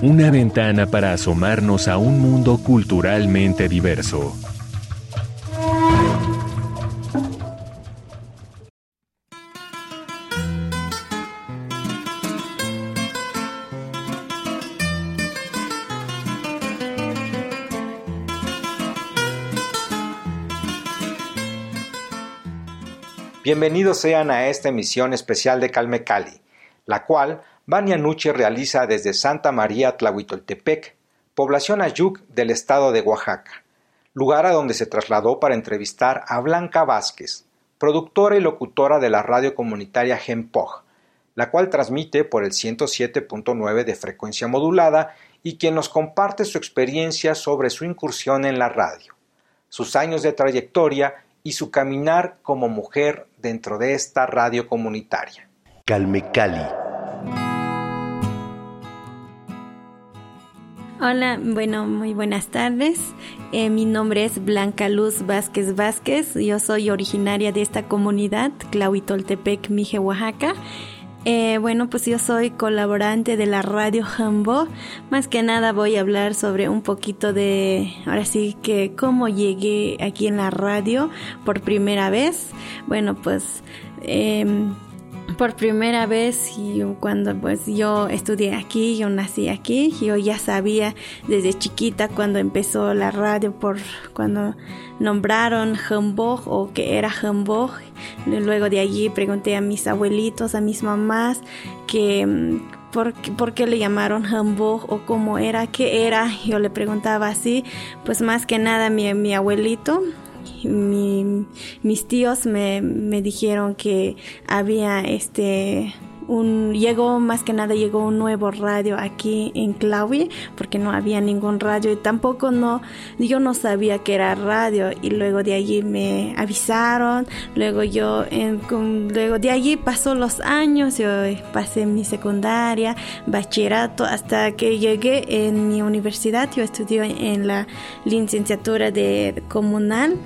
una ventana para asomarnos a un mundo culturalmente diverso. Bienvenidos sean a esta emisión especial de Calme Cali, la cual Vania Nuche realiza desde Santa María Tlahuitoltepec, población Ayuc del estado de Oaxaca, lugar a donde se trasladó para entrevistar a Blanca Vázquez, productora y locutora de la radio comunitaria Genpoj, la cual transmite por el 107.9 de frecuencia modulada y quien nos comparte su experiencia sobre su incursión en la radio, sus años de trayectoria y su caminar como mujer dentro de esta radio comunitaria. Calme Cali. Hola, bueno, muy buenas tardes. Eh, mi nombre es Blanca Luz Vázquez Vázquez. Yo soy originaria de esta comunidad, Clauitoltepec, Mije, Oaxaca. Eh, bueno, pues yo soy colaborante de la radio Jambo. Más que nada voy a hablar sobre un poquito de, ahora sí que cómo llegué aquí en la radio por primera vez. Bueno, pues em, por primera vez cuando pues yo estudié aquí, yo nací aquí, yo ya sabía desde chiquita cuando empezó la radio por cuando nombraron Hamburg o que era Hamburg. Luego de allí pregunté a mis abuelitos, a mis mamás que mm, por, por, qué le llamaron Hamburg o cómo era, qué era. Yo le preguntaba así, pues más que nada mi, mi abuelito mi, mis tíos me, me dijeron que había este un, llegó más que nada llegó un nuevo radio aquí en Claudia porque no había ningún radio y tampoco no yo no sabía que era radio. Y luego de allí me avisaron luego yo en, luego de allí pasó los años yo pasé mi secundaria bachillerato hasta que llegué en mi universidad. Yo estudié en la licenciatura de comunal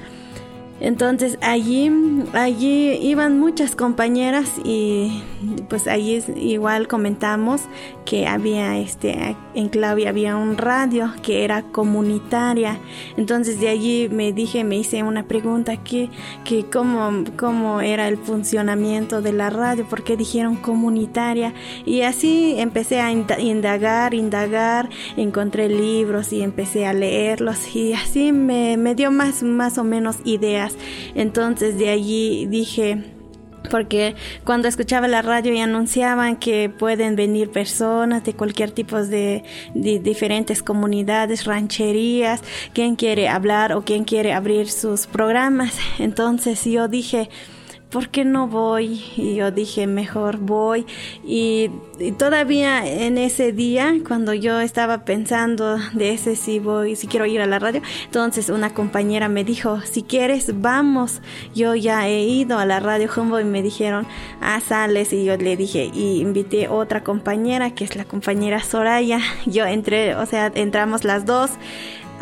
entonces allí, allí iban muchas compañeras y pues allí igual comentamos que había este en Claudia había un radio que era comunitaria. Entonces de allí me dije, me hice una pregunta que, que cómo, cómo era el funcionamiento de la radio, por qué dijeron comunitaria. Y así empecé a indagar, indagar, encontré libros y empecé a leerlos y así me, me dio más, más o menos ideas entonces de allí dije, porque cuando escuchaba la radio y anunciaban que pueden venir personas de cualquier tipo de, de, diferentes comunidades, rancherías, quien quiere hablar o quien quiere abrir sus programas. Entonces yo dije, ¿por qué no voy? Y yo dije, mejor voy. Y, todavía en ese día, cuando yo estaba pensando de ese si voy, si quiero ir a la radio, entonces una compañera me dijo, si quieres, vamos. Yo ya he ido a la radio Humbo y me dijeron, ah, sales. Y yo le dije, y invité otra compañera, que es la compañera Soraya. Yo entré, o sea, entramos las dos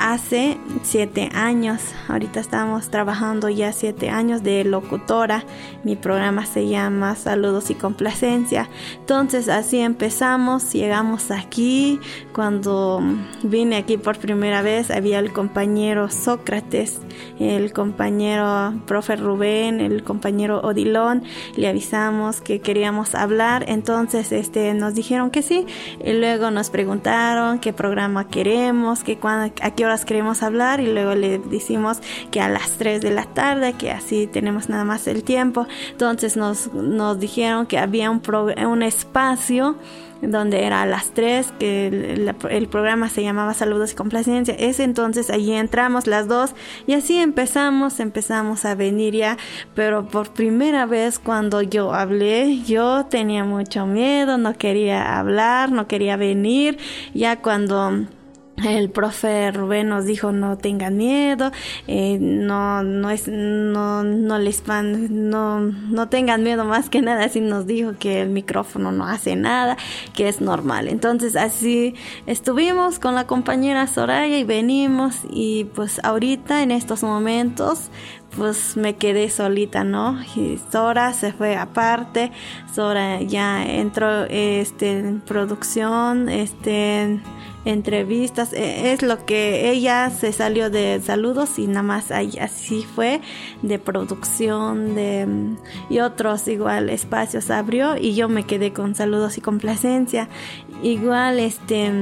hace siete años. Ahorita estamos trabajando ya siete años de locutora. Mi programa se llama Saludos y Complacencia. Entonces así empezamos, llegamos aquí. Cuando vine aquí por primera vez había el compañero Sócrates, el compañero profe Rubén, el compañero Odilón. Le avisamos que queríamos hablar. Entonces este, nos dijeron que sí. Y luego nos preguntaron qué programa queremos, que cuando, a qué queremos hablar y luego le decimos que a las 3 de la tarde, que así tenemos nada más el tiempo. Entonces nos, nos dijeron que había un, un espacio donde era a las 3, que el, programa se llamaba Saludos y Complacencia. Ese entonces allí entramos las dos y así empezamos, empezamos a venir ya, pero por primera vez cuando yo hablé, yo tenía mucho miedo, no quería hablar, no quería venir, ya cuando el profe Rubén nos dijo no tengan miedo, eh, no, no es, no, no les no, no tengan miedo más que nada, así nos dijo que el micrófono no hace nada, que es normal. Entonces así estuvimos con la compañera Soraya y venimos y pues ahorita en estos momentos pues me quedé solita, ¿no? Y Sora se fue aparte, Sora ya entró este, en producción, este entrevistas, e, es lo que ella se salió de saludos y nada más así fue de producción de y otros igual espacios abrió y yo me quedé con saludos y complacencia. Igual este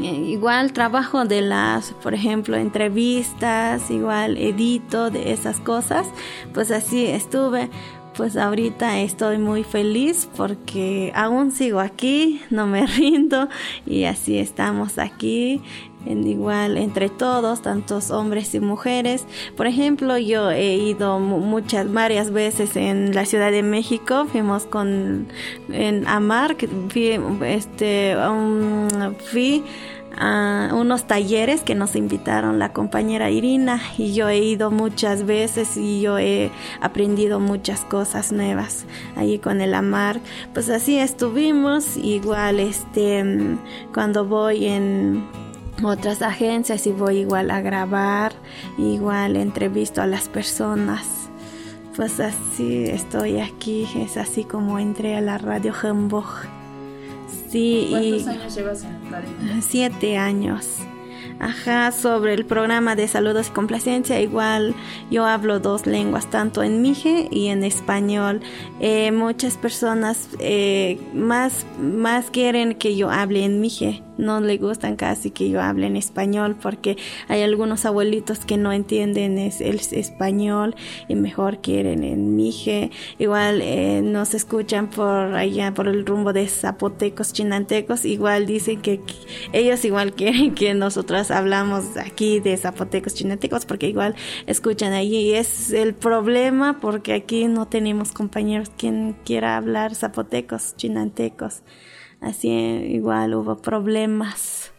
igual trabajo de las por ejemplo entrevistas igual edito de esas cosas pues así estuve pues ahorita estoy muy feliz porque aún sigo aquí, no me rindo y así estamos aquí igual entre todos, tantos hombres y mujeres. Por ejemplo, yo he ido muchas, varias veces en la Ciudad de México, fuimos con en Amar, fui, este, fui a unos talleres que nos invitaron la compañera Irina y yo he ido muchas veces y yo he aprendido muchas cosas nuevas allí con el Amar. Pues así estuvimos, igual este cuando voy en otras agencias y voy igual a grabar, igual entrevisto a las personas. Pues así estoy aquí, es así como entré a la radio Hamburg. Sí, ¿Cuántos años llevas en? Siete años. Ajá, sobre el programa de saludos y complacencia, igual yo hablo dos lenguas, tanto en mije y en español. Eh, muchas personas eh, más, más quieren que yo hable en mije no le gustan casi que yo hable en español porque hay algunos abuelitos que no entienden el español y mejor quieren en mije. Igual eh, nos escuchan por allá, por el rumbo de zapotecos, chinantecos, igual dicen que, ellos igual quieren que nosotras hablamos aquí de zapotecos, chinantecos porque igual escuchan allí y es el problema porque aquí no tenemos compañeros quien quiera hablar zapotecos, chinantecos. Así igual hubo problemas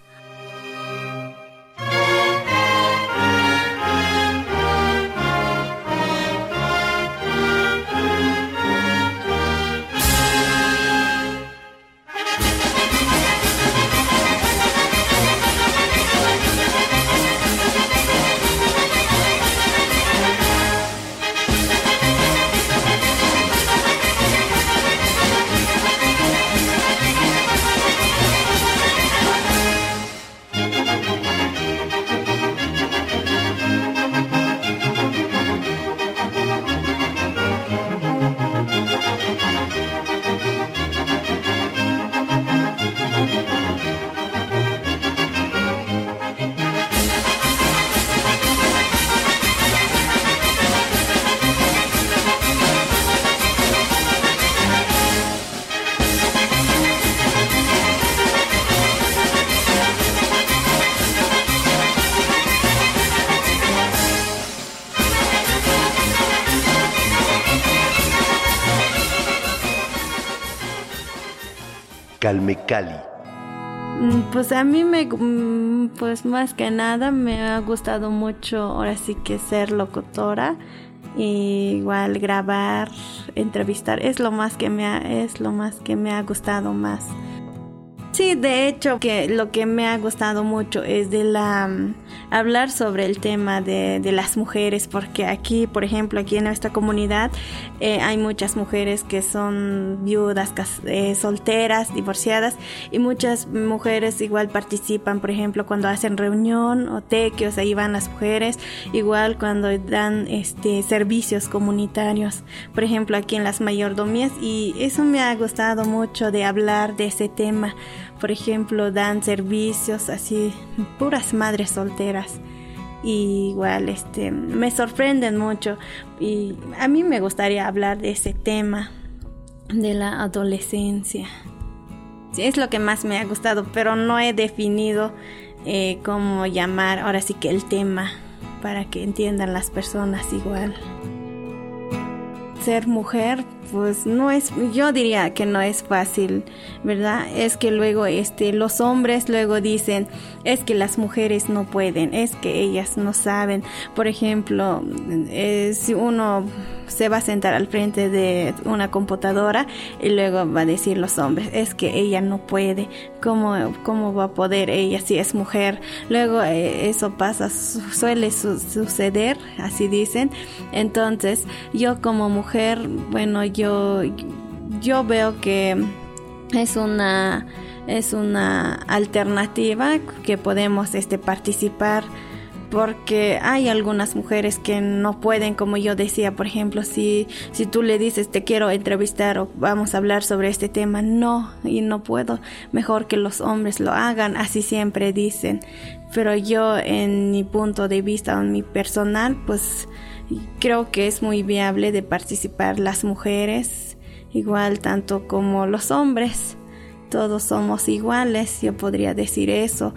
Cali? Mm, pues a mí me, mm, pues más que nada me ha gustado mucho ahora sí que ser locutora, igual grabar, entrevistar, es lo más que me es lo más que me ha gustado más. Sí, de hecho, que lo que me ha gustado mucho es de la mm, hablar sobre el tema de, de las mujeres, porque aquí, por ejemplo, aquí en nuestra comunidad eh, hay muchas mujeres que son viudas, eh, solteras, divorciadas, y muchas mujeres igual participan, por ejemplo, cuando hacen reunión o tequios, ahí van las mujeres, igual cuando dan este servicios comunitarios, por ejemplo, aquí en las mayordomías, y eso me ha gustado mucho de hablar de ese tema por ejemplo, dan servicios así, puras madres solteras. Y igual, este, me sorprenden mucho. Y a mí me gustaría hablar de ese tema, de la adolescencia. es lo que más me ha gustado, pero no he definido eh, cómo llamar ahora sí que el tema para que entiendan las personas igual. Ser mujer pues no es, yo diría que no es fácil, ¿verdad? Es que luego este, los hombres luego dicen, es que las mujeres no pueden, es que ellas no saben. Por ejemplo, eh, si uno se va a sentar al frente de una computadora y luego va a decir los hombres, es que ella no puede, ¿cómo, cómo va a poder ella si es mujer? Luego eh, eso pasa, suele suceder, así dicen. Entonces, yo como mujer, bueno, yo, yo veo que es una es una alternativa que podemos este participar porque hay algunas mujeres que no pueden, como yo decía, por ejemplo, si, si tú le dices te quiero entrevistar o vamos a hablar sobre este tema, no, y no puedo, mejor que los hombres lo hagan, así siempre dicen. Pero yo en mi punto de vista, en mi personal, pues creo que es muy viable de participar las mujeres, igual tanto como los hombres. Todos somos iguales, yo podría decir eso.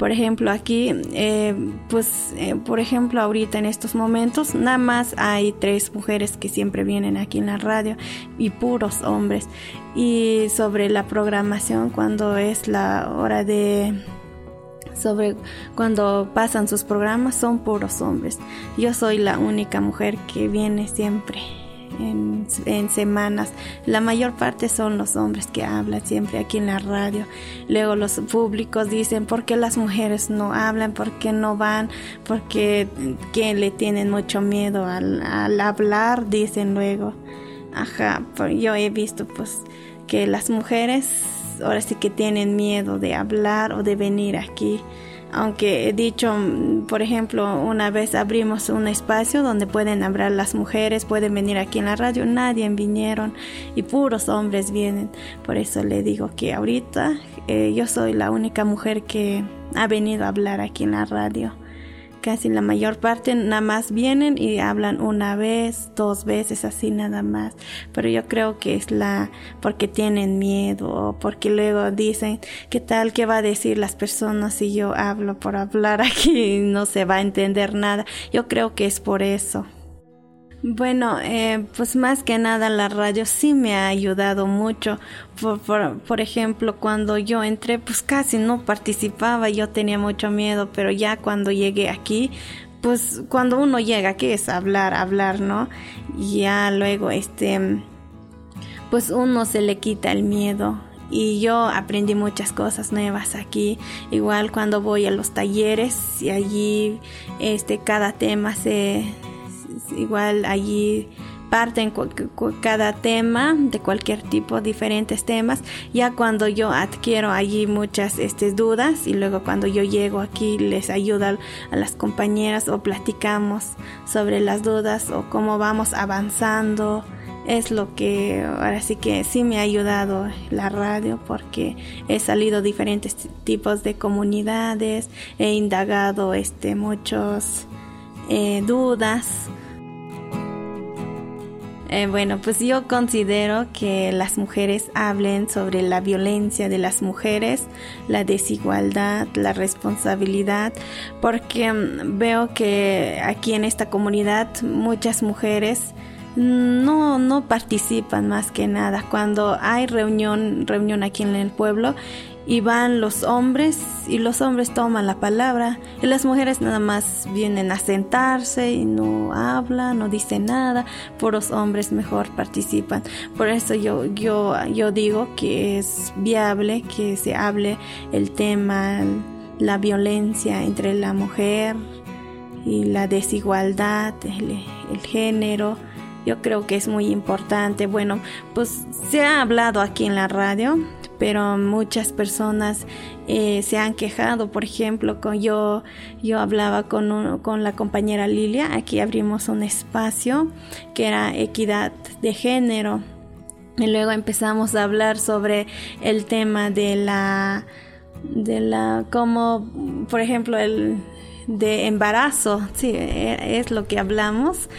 Por ejemplo, aquí, eh, pues, eh, por ejemplo, ahorita en estos momentos, nada más hay tres mujeres que siempre vienen aquí en la radio y puros hombres. Y sobre la programación, cuando es la hora de sobre cuando pasan sus programas son puros hombres. Yo soy la única mujer que viene siempre en, semanas. La mayor parte son los hombres que hablan siempre aquí en la radio. Luego los públicos dicen, ¿por qué las mujeres no hablan? ¿Por qué no van? Porque que le tienen mucho miedo al, al hablar, dicen luego. Ajá, yo he visto pues que las mujeres ahora sí que tienen miedo de hablar o de venir aquí aunque he dicho, por ejemplo, una vez abrimos un espacio donde pueden hablar las mujeres, pueden venir aquí en la radio, nadie vinieron y puros hombres vienen. Por eso le digo que ahorita eh, yo soy la única mujer que ha venido a hablar aquí en la radio casi la mayor parte nada más vienen y hablan una vez, dos veces, así nada más. Pero yo creo que es la porque tienen miedo o porque luego dicen, ¿qué tal? ¿Qué va a decir las personas si yo hablo por hablar aquí? No se va a entender nada. Yo creo que es por eso. Bueno, eh, pues más que nada la radio sí me ha ayudado mucho. Por, ejemplo, cuando yo entré, pues casi no participaba, yo tenía mucho miedo, pero ya cuando llegué aquí, pues cuando uno llega aquí es hablar, hablar, ¿no? ya luego, este, pues uno se le quita el miedo. Y yo aprendí muchas cosas nuevas aquí. Igual cuando voy a los talleres y allí, este, cada tema se igual allí parten cada tema de cualquier tipo, diferentes temas. Ya cuando yo adquiero allí muchas este, dudas y luego cuando yo llego aquí les ayudo a las compañeras o platicamos sobre las dudas o cómo vamos avanzando. Es lo que ahora sí que sí me ha ayudado la radio porque he salido diferentes tipos de comunidades, he indagado este, muchos eh, dudas eh, bueno, pues yo considero que las mujeres hablen sobre la violencia de las mujeres, la desigualdad, la responsabilidad, porque mm, veo que aquí en esta comunidad muchas mujeres no, no participan más que nada. Cuando hay reunión, reunión aquí en el pueblo, y van los hombres y los hombres toman la palabra y las mujeres nada más vienen a sentarse y no hablan, no dicen nada, por los hombres mejor participan. Por eso yo, yo, yo digo que es viable que se hable el tema, la violencia entre la mujer y la desigualdad, el, el género. Yo creo que es muy importante. Bueno, pues se ha hablado aquí en la radio pero muchas personas eh, se han quejado. Por ejemplo, con yo, yo hablaba con, con la compañera Lilia, aquí abrimos un espacio que era equidad de género. Y luego empezamos a hablar sobre el tema de la, de la, como, por ejemplo, el de embarazo, sí, e, es lo que hablamos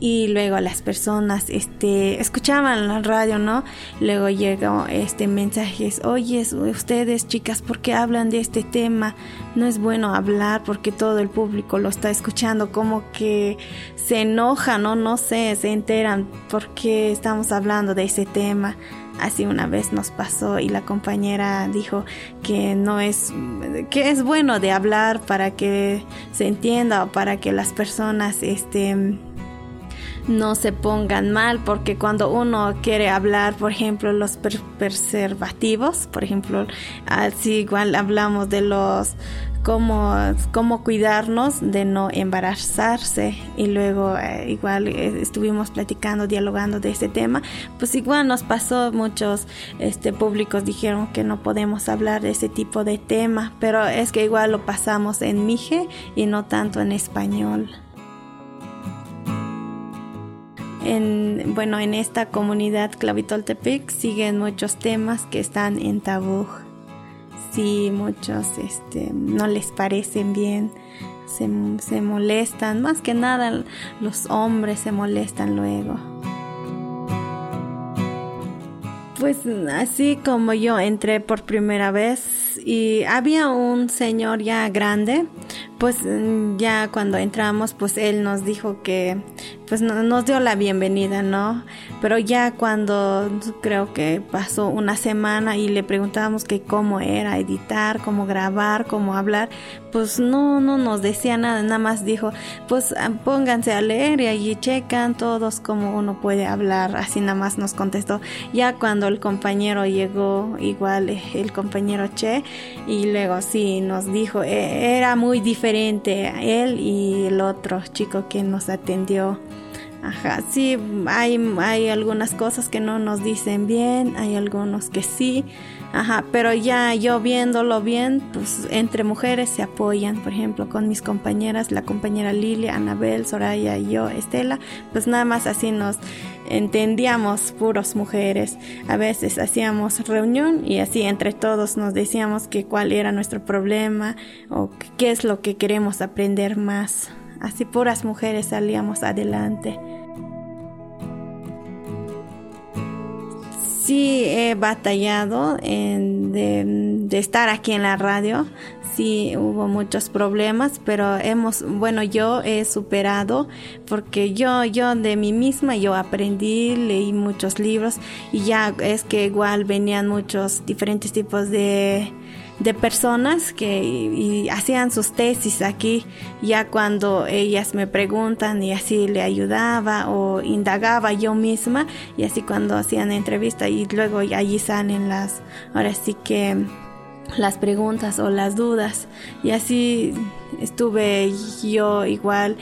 y luego las personas este escuchaban la radio no luego llegó este mensajes oye ustedes chicas por qué hablan de este tema no es bueno hablar porque todo el público lo está escuchando como que se enojan no no sé se enteran porque estamos hablando de ese tema así una vez nos pasó y la compañera dijo que no es que es bueno de hablar para que se entienda o para que las personas este no se pongan mal, porque cuando uno quiere hablar, por ejemplo, los preservativos, por ejemplo, así igual hablamos de los cómo, cómo cuidarnos de no embarazarse y luego eh, igual eh, estuvimos platicando, dialogando de ese tema, pues igual nos pasó muchos este públicos dijeron que no podemos hablar de ese tipo de tema, pero es que igual lo pasamos en mije y no tanto en español en, bueno, en esta comunidad Clavitoltepec siguen muchos temas que están en tabú. Sí, muchos este, no les parecen bien, se, se molestan, más que nada los hombres se molestan luego. Pues así como yo entré por primera vez y había un señor ya grande, pues ya cuando entramos pues él nos dijo que pues nos dio la bienvenida, ¿no? Pero ya cuando creo que pasó una semana y le preguntábamos que cómo era editar, cómo grabar, cómo hablar, pues no, no nos decía nada, nada más dijo, pues ah, pónganse a leer y allí checan todos cómo uno puede hablar, así nada más nos contestó. Ya cuando el compañero llegó, igual eh, el compañero Che, y luego sí nos dijo, e, era muy diferente él y el otro chico que nos atendió. Ajá, sí, hay, hay algunas cosas que no nos dicen bien, hay algunos que sí, ajá, pero ya yo viéndolo bien, pues entre mujeres se apoyan, por ejemplo, con mis compañeras, la compañera Lilia, Anabel, Soraya y yo, Estela, pues nada más así nos entendíamos puros mujeres. A veces hacíamos reunión y así entre todos nos decíamos que cuál era nuestro problema o qué es lo que queremos aprender más. Así puras mujeres salíamos adelante. Sí he batallado en, de, estar aquí en la radio. Sí hubo muchos problemas, pero hemos, bueno, yo he superado porque yo, yo de mí misma, yo aprendí, leí muchos libros y ya es que igual venían muchos diferentes tipos de de personas que hacían sus tesis aquí, ya cuando ellas me preguntan y así le ayudaba o indagaba yo misma y así cuando hacían entrevista y luego allí salen las, ahora sí que las preguntas o las dudas. Y así estuve yo igual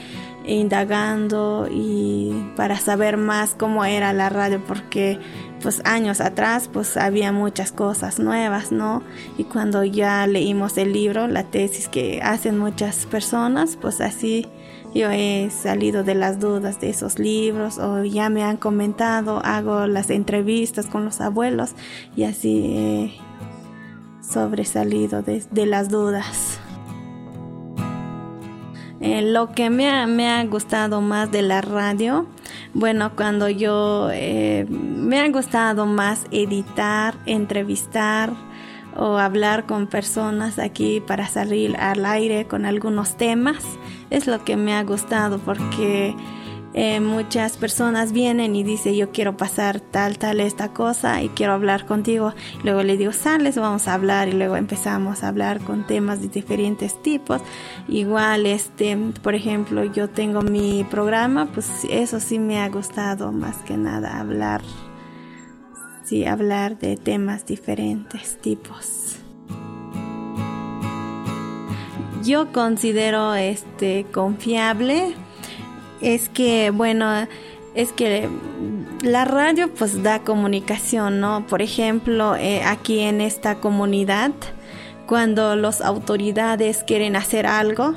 indagando y para saber más cómo era la radio porque pues años atrás pues había muchas cosas nuevas, ¿no? Y cuando ya leímos el libro, la tesis que hacen muchas personas, pues así yo he salido de las dudas de esos libros o ya me han comentado, hago las entrevistas con los abuelos y así he sobresalido de, de las dudas. Eh, lo que me ha, me ha gustado más de la radio bueno, cuando yo eh, me ha gustado más editar, entrevistar o hablar con personas aquí para salir al aire con algunos temas, es lo que me ha gustado porque eh, muchas personas vienen y dicen yo quiero pasar tal, tal, esta cosa y quiero hablar contigo. Luego le digo, sales, vamos a hablar y luego empezamos a hablar con temas de diferentes tipos. Igual, este, por ejemplo, yo tengo mi programa, pues eso sí me ha gustado más que nada hablar, sí, hablar de temas diferentes tipos. Yo considero este confiable es que, bueno, es que la radio pues da comunicación, ¿no? Por ejemplo, eh, aquí en esta comunidad, cuando las autoridades quieren hacer algo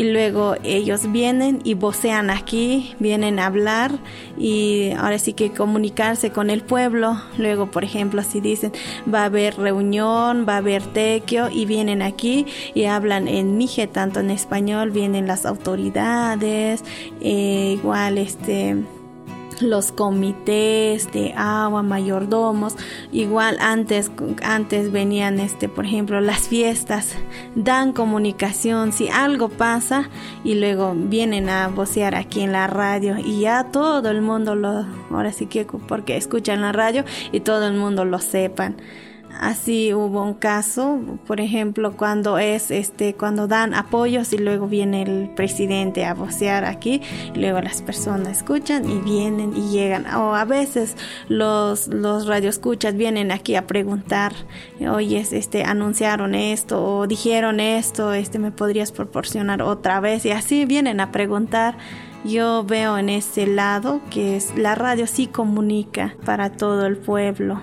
y luego ellos vienen y vocean aquí, vienen a hablar y ahora sí que comunicarse con el pueblo. Luego, por ejemplo, si dicen va a haber reunión, va a haber tequio y vienen aquí y hablan en mije, tanto en español, vienen las autoridades, eh, igual este los comités de agua, mayordomos, igual antes, antes venían, este, por ejemplo, las fiestas, dan comunicación, si algo pasa y luego vienen a vocear aquí en la radio y ya todo el mundo lo, ahora sí que porque escuchan la radio y todo el mundo lo sepan. Así hubo un caso, por ejemplo, cuando es este cuando dan apoyos y luego viene el presidente a vocear aquí, y luego las personas escuchan y vienen y llegan. O a veces los los radioescuchas vienen aquí a preguntar, "Oye, este anunciaron esto o dijeron esto, este me podrías proporcionar otra vez" y así vienen a preguntar. Yo veo en ese lado que es, la radio sí comunica para todo el pueblo.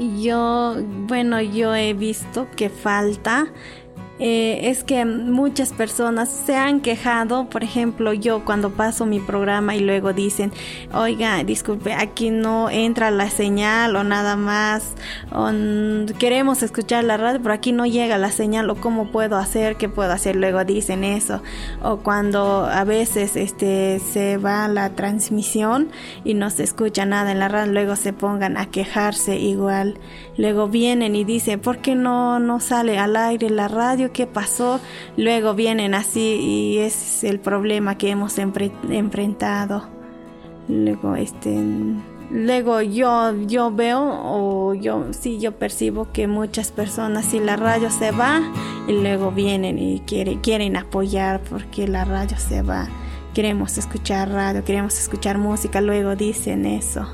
Yo, bueno, yo he visto que falta eh, es que muchas personas se han quejado, por ejemplo, yo cuando paso mi programa y luego dicen, oiga, disculpe, aquí no entra la señal o nada más, o queremos escuchar la radio, pero aquí no llega la señal, o cómo puedo hacer, qué puedo hacer, luego dicen eso, o cuando a veces este se va la transmisión y no se escucha nada en la radio, luego se pongan a quejarse igual, luego vienen y dicen, ¿por qué no, no sale al aire la radio? Qué pasó, luego vienen así y es el problema que hemos enfrentado. Luego este luego yo yo veo o yo sí yo percibo que muchas personas si la radio se va y luego vienen y quieren quieren apoyar porque la radio se va. Queremos escuchar radio, queremos escuchar música, luego dicen eso.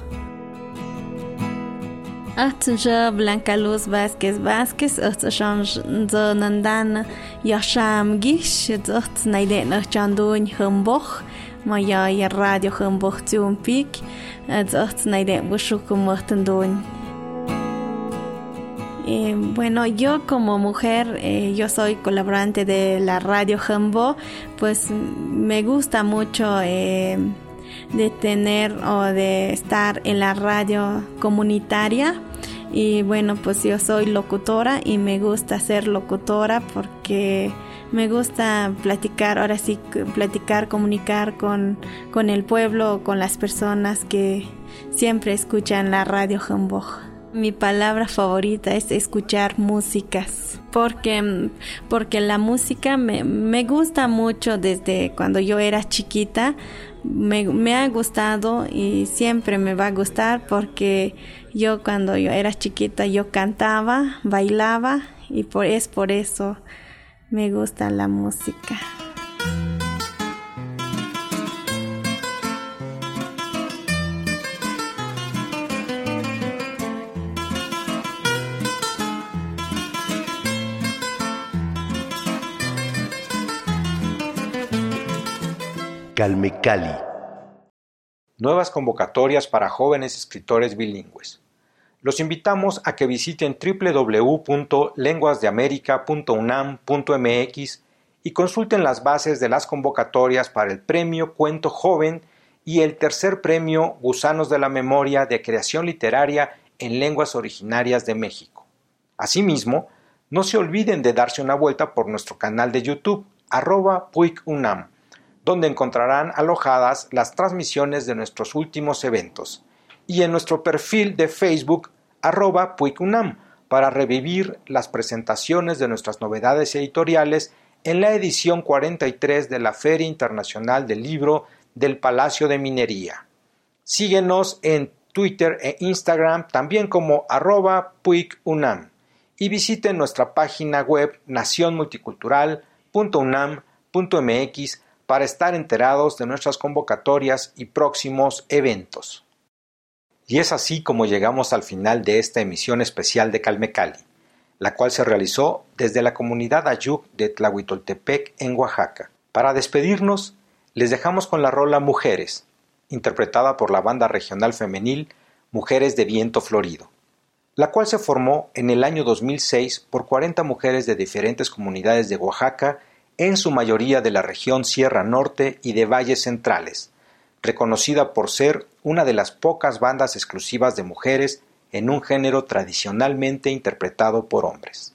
Ahtja Blanca Luz Vázquez Vázquez Maya ya Radio Humboch Tzumpik Aht Naiden Bushukumotandun eh, bueno, yo como mujer, eh, yo soy colaborante de la radio Humbo, pues me gusta mucho eh, de tener o de estar en la radio comunitaria y bueno, pues yo soy locutora y me gusta ser locutora porque me gusta platicar, ahora sí, platicar, comunicar con, con el pueblo, con las personas que siempre escuchan la radio Hamburg. Mi palabra favorita es escuchar músicas, porque, porque la música me, me gusta mucho desde cuando yo era chiquita, me, me, ha gustado y siempre me va a gustar porque yo cuando yo era chiquita yo cantaba, bailaba y por, es por eso me gusta la música. Calmecali. Nuevas convocatorias para jóvenes escritores bilingües. Los invitamos a que visiten www.lenguasdeamerica.unam.mx y consulten las bases de las convocatorias para el Premio Cuento Joven y el tercer Premio Gusanos de la Memoria de Creación Literaria en Lenguas Originarias de México. Asimismo, no se olviden de darse una vuelta por nuestro canal de YouTube, arroba PuicUNAM donde encontrarán alojadas las transmisiones de nuestros últimos eventos, y en nuestro perfil de Facebook arroba puicunam para revivir las presentaciones de nuestras novedades editoriales en la edición 43 de la Feria Internacional del Libro del Palacio de Minería. Síguenos en Twitter e Instagram también como arroba puicunam y visiten nuestra página web nacionmulticultural.unam.mx para estar enterados de nuestras convocatorias y próximos eventos. Y es así como llegamos al final de esta emisión especial de Calmecali, la cual se realizó desde la comunidad Ayuk de Tlahuitoltepec en Oaxaca. Para despedirnos, les dejamos con la rola Mujeres, interpretada por la banda regional femenil Mujeres de Viento Florido. la cual se formó en el año 2006 por 40 mujeres de diferentes comunidades de Oaxaca, en su mayoría de la región Sierra Norte y de valles centrales, reconocida por ser una de las pocas bandas exclusivas de mujeres en un género tradicionalmente interpretado por hombres.